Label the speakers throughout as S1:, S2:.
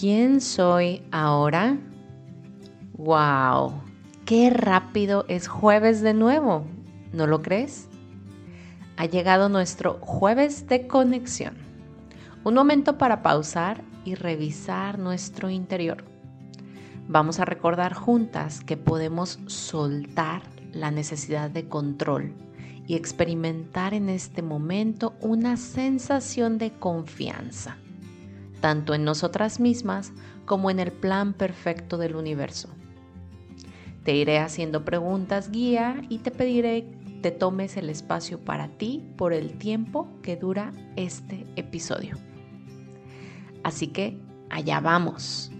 S1: ¿Quién soy ahora? ¡Wow! ¡Qué rápido es jueves de nuevo! ¿No lo crees? Ha llegado nuestro jueves de conexión. Un momento para pausar y revisar nuestro interior. Vamos a recordar juntas que podemos soltar la necesidad de control y experimentar en este momento una sensación de confianza, tanto en nosotras mismas como en el plan perfecto del universo. Te iré haciendo preguntas guía y te pediré te tomes el espacio para ti por el tiempo que dura este episodio. Así que allá vamos.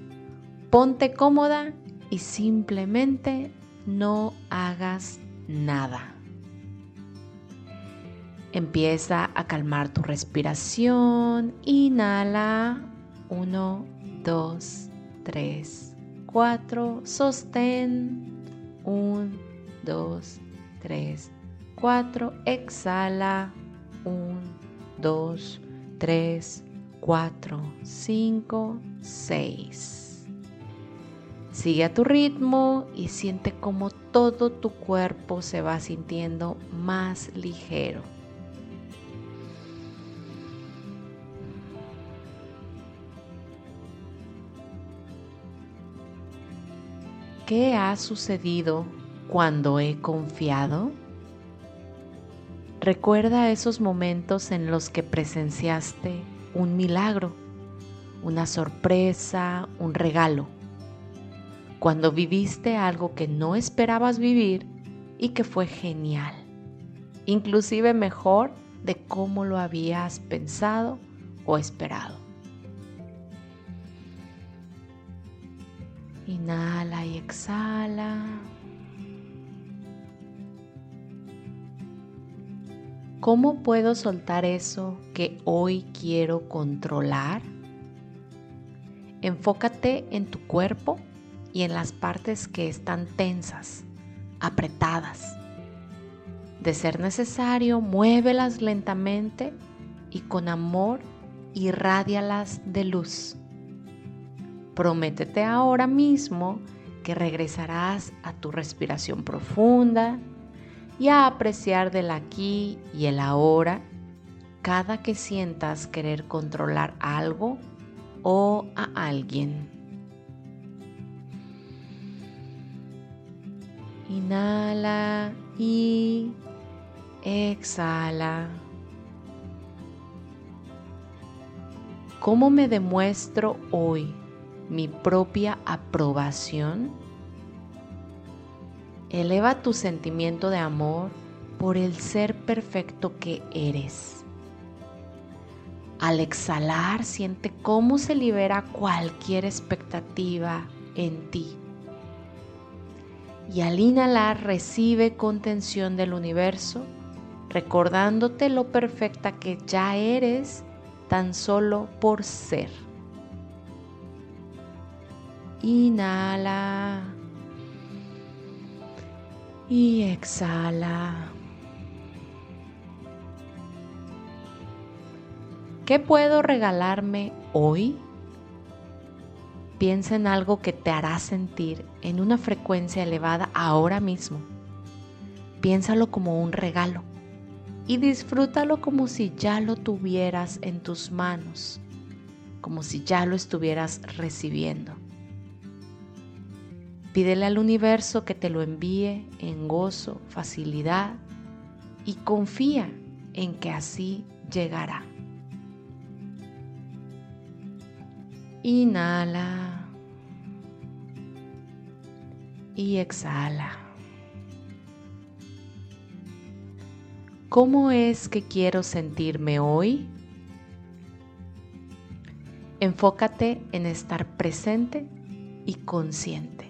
S1: Ponte cómoda y simplemente no hagas nada. Empieza a calmar tu respiración. Inhala. 1, 2, 3, 4. Sostén. 1, 2, 3, 4. Exhala. 1, 2, 3, 4, 5, 6. Sigue a tu ritmo y siente como todo tu cuerpo se va sintiendo más ligero. ¿Qué ha sucedido cuando he confiado? Recuerda esos momentos en los que presenciaste un milagro, una sorpresa, un regalo. Cuando viviste algo que no esperabas vivir y que fue genial, inclusive mejor de cómo lo habías pensado o esperado. Inhala y exhala. ¿Cómo puedo soltar eso que hoy quiero controlar? Enfócate en tu cuerpo y en las partes que están tensas, apretadas. De ser necesario, muévelas lentamente y con amor irradialas de luz. Prométete ahora mismo que regresarás a tu respiración profunda y a apreciar del aquí y el ahora cada que sientas querer controlar algo o a alguien. Inhala y exhala. ¿Cómo me demuestro hoy mi propia aprobación? Eleva tu sentimiento de amor por el ser perfecto que eres. Al exhalar, siente cómo se libera cualquier expectativa en ti. Y al inhalar, recibe contención del universo, recordándote lo perfecta que ya eres tan solo por ser. Inhala. Y exhala. ¿Qué puedo regalarme hoy? Piensa en algo que te hará sentir en una frecuencia elevada ahora mismo. Piénsalo como un regalo y disfrútalo como si ya lo tuvieras en tus manos, como si ya lo estuvieras recibiendo. Pídele al universo que te lo envíe en gozo, facilidad y confía en que así llegará. Inhala y exhala. ¿Cómo es que quiero sentirme hoy? Enfócate en estar presente y consciente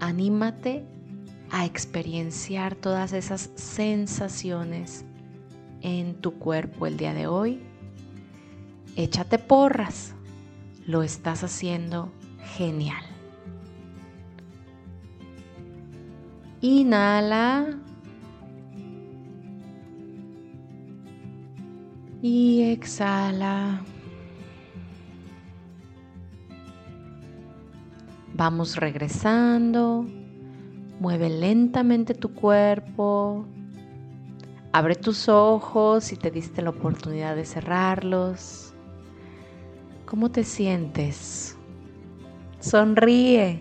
S1: anímate a experienciar todas esas sensaciones en tu cuerpo el día de hoy. Échate porras, lo estás haciendo genial. Inhala. Y exhala. Vamos regresando. Mueve lentamente tu cuerpo. Abre tus ojos si te diste la oportunidad de cerrarlos. ¿Cómo te sientes? Sonríe.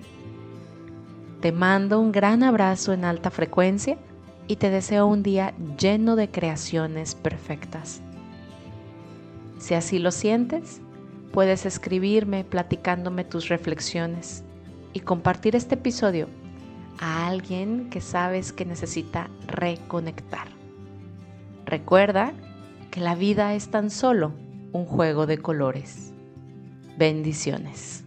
S1: Te mando un gran abrazo en alta frecuencia y te deseo un día lleno de creaciones perfectas. Si así lo sientes, puedes escribirme platicándome tus reflexiones y compartir este episodio a alguien que sabes que necesita reconectar. Recuerda que la vida es tan solo un juego de colores. Bendiciones.